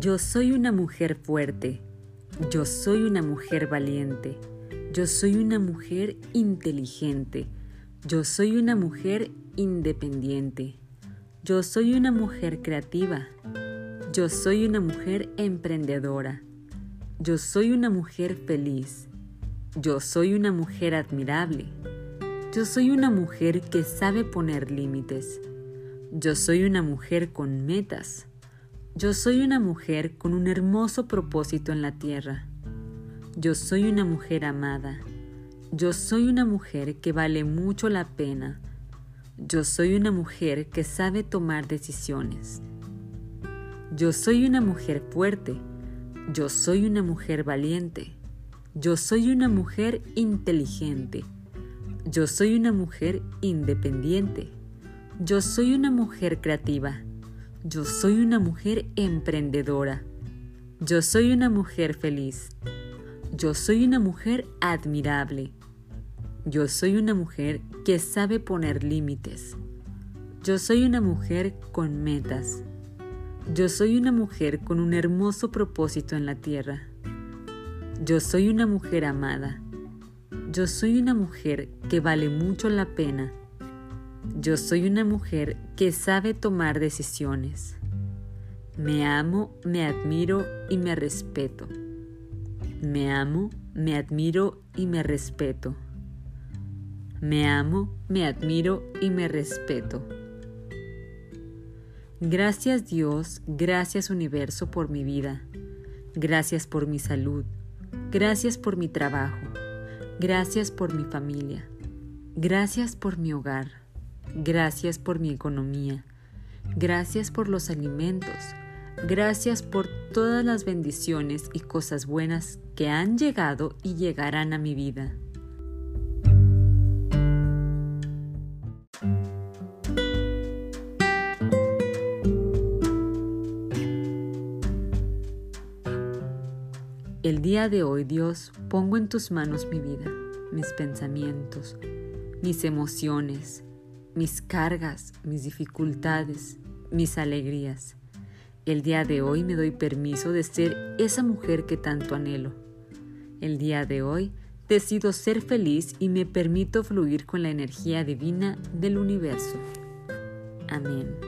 Yo soy una mujer fuerte. Yo soy una mujer valiente. Yo soy una mujer inteligente. Yo soy una mujer independiente. Yo soy una mujer creativa. Yo soy una mujer emprendedora. Yo soy una mujer feliz. Yo soy una mujer admirable. Yo soy una mujer que sabe poner límites. Yo soy una mujer con metas. Yo soy una mujer con un hermoso propósito en la tierra. Yo soy una mujer amada. Yo soy una mujer que vale mucho la pena. Yo soy una mujer que sabe tomar decisiones. Yo soy una mujer fuerte. Yo soy una mujer valiente. Yo soy una mujer inteligente. Yo soy una mujer independiente. Yo soy una mujer creativa. Yo soy una mujer emprendedora. Yo soy una mujer feliz. Yo soy una mujer admirable. Yo soy una mujer que sabe poner límites. Yo soy una mujer con metas. Yo soy una mujer con un hermoso propósito en la tierra. Yo soy una mujer amada. Yo soy una mujer que vale mucho la pena yo soy una mujer que sabe tomar decisiones. Me amo, me admiro y me respeto. Me amo, me admiro y me respeto. Me amo, me admiro y me respeto. Gracias Dios, gracias universo por mi vida. Gracias por mi salud. Gracias por mi trabajo. Gracias por mi familia. Gracias por mi hogar. Gracias por mi economía. Gracias por los alimentos. Gracias por todas las bendiciones y cosas buenas que han llegado y llegarán a mi vida. El día de hoy, Dios, pongo en tus manos mi vida, mis pensamientos, mis emociones, mis cargas, mis dificultades, mis alegrías. El día de hoy me doy permiso de ser esa mujer que tanto anhelo. El día de hoy decido ser feliz y me permito fluir con la energía divina del universo. Amén.